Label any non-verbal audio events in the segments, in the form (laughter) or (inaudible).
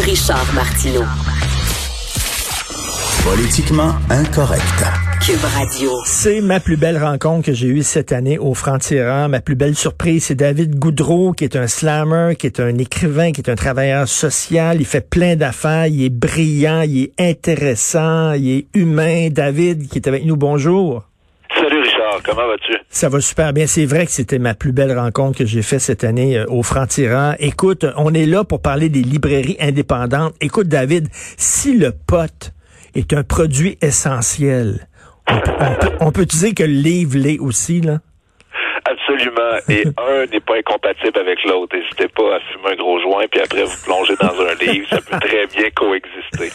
Richard Martineau. Politiquement incorrect. Cube Radio. C'est ma plus belle rencontre que j'ai eue cette année au Franc-Tirant. Ma plus belle surprise, c'est David Goudreau, qui est un slammer, qui est un écrivain, qui est un travailleur social. Il fait plein d'affaires. Il est brillant, il est intéressant, il est humain. David, qui est avec nous, bonjour. Comment vas-tu? Ça va super bien. C'est vrai que c'était ma plus belle rencontre que j'ai faite cette année euh, au Franc-Tirant. Écoute, on est là pour parler des librairies indépendantes. Écoute, David, si le pote est un produit essentiel, on, peut- on peut, on peut dire que le livre l'est aussi, là? Absolument. Et (laughs) un n'est pas incompatible avec l'autre. N'hésitez pas à fumer un gros joint, puis après vous plongez dans un livre. Ça peut très bien coexister.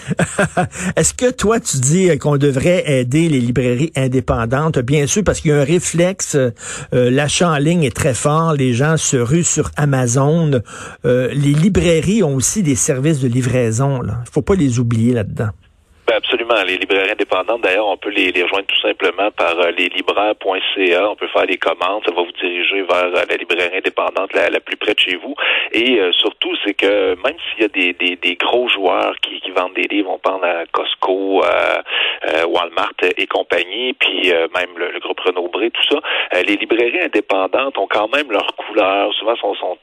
(laughs) Est-ce que toi, tu dis euh, qu'on devrait aider les librairies indépendantes? Bien sûr, parce qu'il y a un réflexe. euh, euh, L'achat en ligne est très fort. Les gens se ruent sur Amazon. Euh, les librairies ont aussi des services de livraison. Il faut pas les oublier là-dedans. Ben absolument. Les librairies indépendantes, d'ailleurs, on peut les, rejoindre tout simplement par euh, leslibraires.ca. On peut faire des commandes. Ça va vous diriger vers euh, la librairie indépendante la, plus près de chez vous. Et euh, surtout, c'est que même s'il y a des, des, gros joueurs qui, vendent des livres, on pense à Costco, euh, Walmart et compagnie, puis même le, groupe Renaud-Bré, tout ça, les librairies indépendantes ont quand même leur couleur. Souvent, sont, sont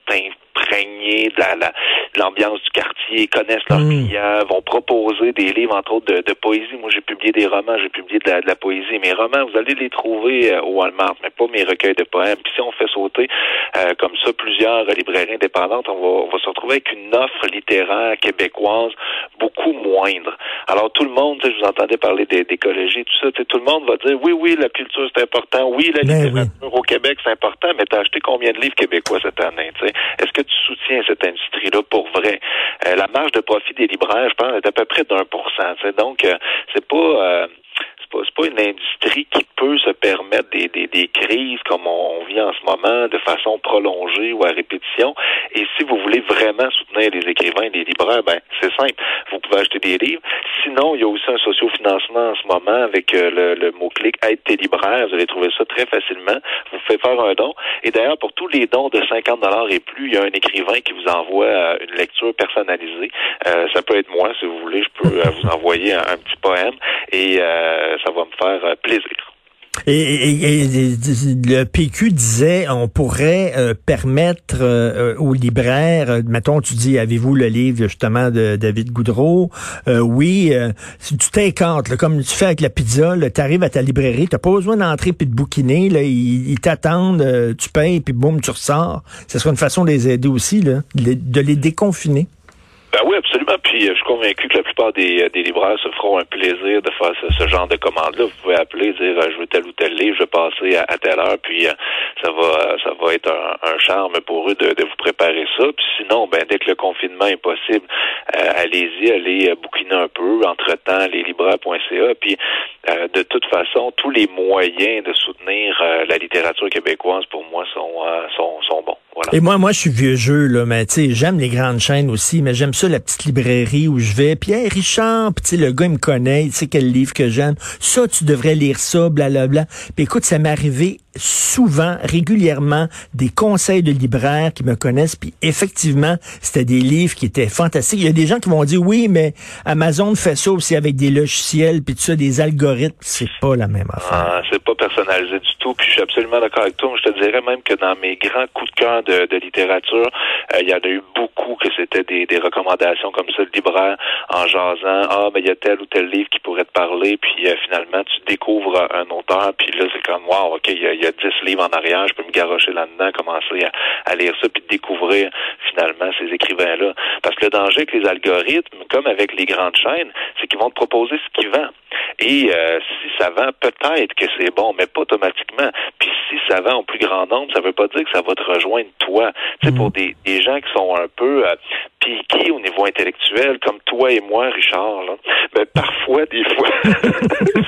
imprégnés de la- la- de l'ambiance du quartier, connaissent leurs Mm. clients, vont proposer des livres, entre autres, de, de poésie. Moi, j'ai publié des romans, j'ai publié de la, de la poésie. Mes romans, vous allez les trouver euh, au Walmart, mais pas mes recueils de poèmes. Puis si on fait sauter euh, comme ça plusieurs librairies indépendantes, on va, on va se retrouver avec une offre littéraire québécoise beaucoup moindre. Alors tout le monde, tu sais, je vous entendais parler d'é- d'écologie, tout ça, tu sais, tout le monde va dire oui, oui, la culture c'est important, oui, la Ben littérature au Québec c'est important, mais t'as acheté combien de livres québécois cette année, tu sais? Est-ce que tu soutiens cette industrie-là pour vrai? Euh, la marge de profit des libraires, je pense, est à peu près d'un pour cent. Donc, euh, c'est pas... pas, pas une industrie qui peut se permettre des, des, des crises comme on, on vit en ce moment de façon prolongée ou à répétition. Et si vous voulez vraiment soutenir les écrivains et les libraires, ben c'est simple. Vous pouvez acheter des livres. Sinon, il y a aussi un sociofinancement en ce moment avec euh, le, le mot-clic Aide tes libraires. Vous allez trouver ça très facilement. Vous faites faire un don. Et d'ailleurs, pour tous les dons de 50 dollars et plus, il y a un écrivain qui vous envoie euh, une lecture personnalisée. Euh, ça peut être moi, si vous voulez. Je peux euh, vous envoyer un, un petit poème et ça va me faire euh, plaisir. Et, le PQ disait on pourrait euh, permettre euh, aux libraires, mettons, tu dis, avez-vous le livre justement de David Goudreau? Oui, si tu t'incantes, comme tu fais avec la pizza, tu arrives à ta librairie, t'as pas besoin d'entrer puis de bouquiner, là, ils, t'attendent, tu payes, puis boum, tu ressors. Ce serait une façon de les aider aussi, de les déconfiner. Ben oui, absolument. Puis euh, je suis convaincu que la plupart des, euh, des libraires se feront un plaisir de faire ce, genre de commande-là. Vous pouvez appeler, dire euh, je veux tel ou tel livre, je vais passer à, telle heure, puis ça va ça va être un, charme pour eux de, de vous préparer ça. Puis sinon, ben dès que le confinement est possible, allez-y, allez bouquiner un peu. Entre-temps, les libraires.ca. Puis de toute façon, tous les moyens de soutenir la littérature québécoise pour moi sont sont, sont bons. Voilà. Et moi, moi, je suis vieux jeu, là, mais tu sais, j'aime les grandes chaînes aussi, mais j'aime ça, la petite librairie où je vais. Puis, hey, Richard, tu sais, le gars, il me connaît, il sait quel livre que j'aime. Ça, tu devrais lire ça, blablabla. Puis écoute, ça m'est arrivé souvent, régulièrement, des conseils de libraires qui me connaissent. Puis effectivement, c'était des livres qui étaient fantastiques. Il y a des gens qui vont dire, oui, mais Amazon fait ça aussi avec des logiciels, puis tout ça, des algorithmes. C'est pas la même affaire. Ah, c'est pas personnalisé du tout. Puis je suis absolument d'accord avec toi. Je te dirais même que dans mes grands coups de cœur de, de littérature, euh, il y en a eu beaucoup que c'était des, des recommandations comme ça, le libraire en jasant. Ah, mais il y a tel ou tel livre qui pourrait te parler. Puis euh, finalement, tu découvres un auteur. Puis là, c'est comme, wow, OK, il y, a, il y a 10 livres en arrière. Je peux me garrocher là-dedans, commencer à, à lire ça, puis découvrir finalement ces écrivains-là. Parce que le danger avec les algorithmes, comme avec les grandes chaînes, c'est qu'ils vont te proposer ce qu'ils vendent. Et euh, si ça vend, peut-être que c'est bon, mais pas automatiquement. Puis si ça vend en plus grand nombre, ça veut pas dire que ça va te rejoindre toi. Tu sais, pour des, des gens qui sont un peu euh, piqués au niveau intellectuel, comme toi et moi, Richard, là, ben, parfois, des fois, (laughs)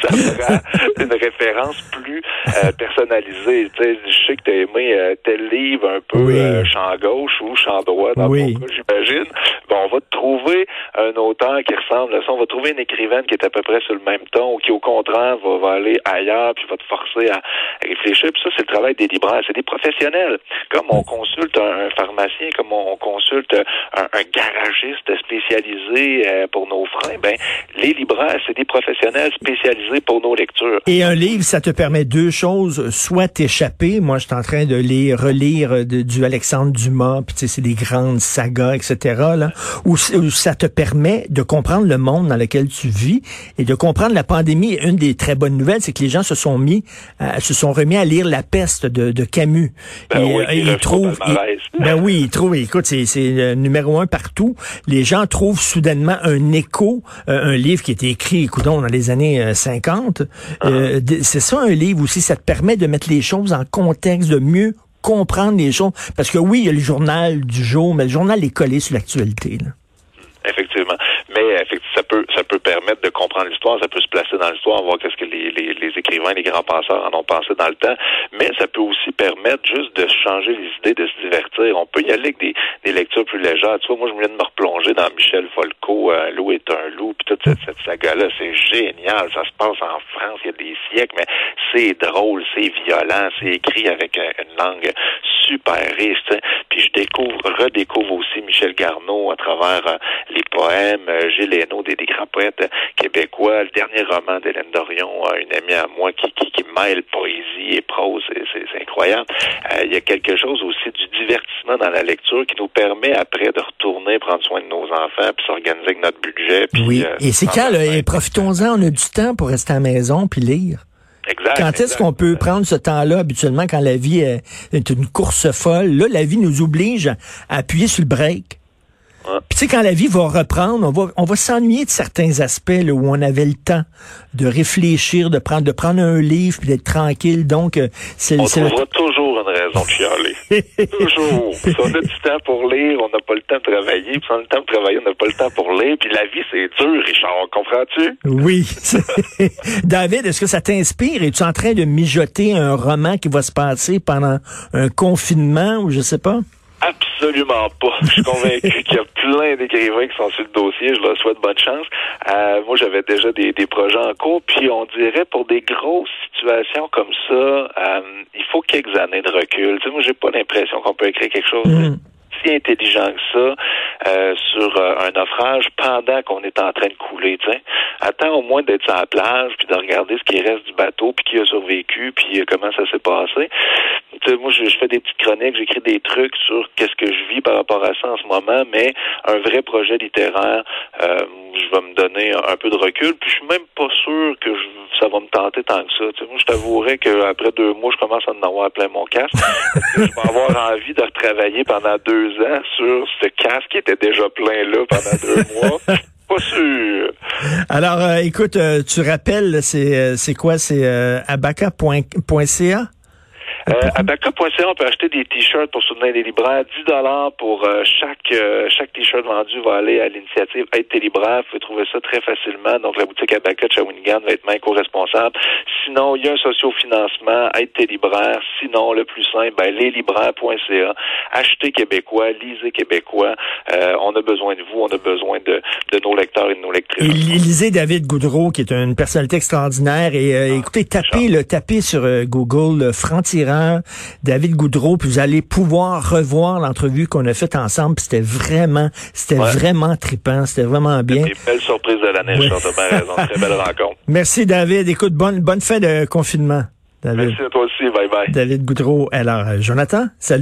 ça prend une référence plus euh, personnalisée. Tu sais, je sais que tu as aimé euh, tel livre un peu Oui. champ gauche ou champ droit dans Oui. ton cas, j'imagine. Bon, on va te trouver un auteur qui ressemble à ça, on va trouver une écrivaine qui est à peu près sur le même ton ou qui, au contraire, va, aller ailleurs puis va te forcer à, réfléchir. Puis ça, c'est le travail des libraires. C'est des professionnels. Comme on consulte un, pharmacien, comme on consulte un, garagiste spécialisé euh, pour nos freins, ben, les libraires, c'est des professionnels spécialisés pour nos lectures. Et un livre, ça te permet deux choses. Soit t'échapper. Moi, je suis en train de lire, relire du Alexandre Dumas, puis c'est des grandes sagas, etc. Là, ou ça te permet de comprendre le monde dans lequel tu vis et de comprendre la pandémie. Une des très bonnes nouvelles, c'est que les gens se sont mis, euh, se sont remis à lire La peste de, de Camus. Ben et, oui, euh, ils trouvent, ben oui, ils trouvent. Écoute, c'est c'est numéro un partout. Les gens trouvent soudainement un écho, euh, un livre qui a été écrit, écoutons, dans les années 50. Ah. c'est ça un livre aussi. Ça te permet de mettre les choses en contexte, de mieux comprendre les choses. Parce que oui, il y a le journal du jour, mais le journal est collé sur l'actualité. Mais ça peut ça peut permettre de comprendre l'histoire, ça peut se placer dans l'histoire, voir qu'est-ce que les, les, les, écrivains, les grands penseurs en ont pensé dans le temps. Mais ça peut aussi permettre juste de changer les idées, de se divertir. On peut y aller avec des, des lectures plus légères. Tu vois, moi, je viens de me replonger dans Michel Folco, euh, Loup est un loup, puis toute cette, cette saga-là, c'est génial. Ça se passe en France il y a des siècles, mais c'est drôle, c'est violent, c'est écrit avec euh, une langue super riche. Puis je découvre, redécouvre aussi Michel Garneau à travers euh, les poèmes, euh, Gilles Hainaut, des, des, grands poètes québécois, le dernier roman d'Hélène Dorion, une amie à moi qui, qui, qui mêle poésie et prose, c'est incroyable. il y a quelque chose aussi du divertissement dans la lecture qui nous permet après de retourner prendre soin de nos enfants puis s'organiser avec notre budget. oui, et c'est quand, et profitons-en, on a du temps pour rester à la maison puis lire. Exact, quand est-ce qu'on peut prendre ce temps-là habituellement quand la vie est, une course folle? Là, la vie nous oblige à, appuyer sur le break. Puis tu sais, quand la vie va reprendre, on va, on va s'ennuyer de certains aspects là, où on avait le temps de réfléchir, de prendre, de prendre un livre puis d'être tranquille. Donc, euh, c'est... On toujours de chialer. toujours. Si on a du temps pour lire, on n'a pas le temps de travailler. Puis si on a le temps de travailler, on n'a pas le temps pour lire. Puis la vie, c'est dur, Richard. Comprends-tu? Oui. (laughs) David, est-ce que ça t'inspire? Es-tu en train de mijoter un roman qui va se passer pendant un confinement ou je sais pas? Absolument pas. Je suis convaincu (laughs) qu'il y a plein d'écrivains qui sont sur le dossier. Je leur souhaite bonne chance. Euh, moi, j'avais déjà des, des, projets en cours. Puis, on dirait pour des grosses situations comme ça, euh, il faut quelques années de recul. Tu sais, moi, j'ai pas l'impression qu'on peut écrire quelque chose. Mm si intelligent que ça euh, sur euh, un naufrage pendant qu'on est en train de couler. T'sais. Attends au moins d'être sur la plage, puis de regarder ce qui reste du bateau, puis qui a survécu, puis euh, comment ça s'est passé. moi, je, fais des petites chroniques, j'écris des trucs sur qu'est-ce que je vis par rapport à ça en ce moment, mais un vrai projet littéraire, je vais me donner un peu de recul, puis je suis même pas va me tenter tant que ça. moi, je t'avouerais qu'après deux mois, je commence à en avoir plein mon casque. (laughs) je vais avoir envie de retravailler pendant deux ans sur ce casque qui était déjà plein là pendant deux (laughs) mois. Pas sûr. Alors, euh, écoute, euh, tu rappelles, c'est euh, c'est quoi? C'est abaca.ca? Euh, à on peut acheter des t-shirts pour soutenir les libraires. 10 dollars pour euh, chaque euh, chaque t-shirt vendu va aller à l'initiative Aide tes libraires. Vous pouvez trouver ça très facilement. Donc, la boutique Abaca de Shawinigan va être main co-responsable. Sinon, il y a un socio-financement. Aide tes libraires. Sinon, le plus simple, ben, leslibraires.ca. Achetez québécois, lisez québécois. on a besoin de vous. On a besoin de, de nos lecteurs et de nos lectrices. Et lisez David Goudreau, qui est une personnalité extraordinaire. Et ah, écoutez, tapez, le, tapez sur Google Franc-Tirant David Goudreau, puis vous allez pouvoir revoir l'entrevue qu'on a faite ensemble. C'était vraiment, c'était vraiment trippant, c'était vraiment bien. Une belle surprise de l'année, raison. Très belle rencontre. (laughs) Merci David. Écoute, bonne, bonne fin de confinement. David. Merci à toi aussi. Bye bye. David Goudreau. Alors, Jonathan, salut.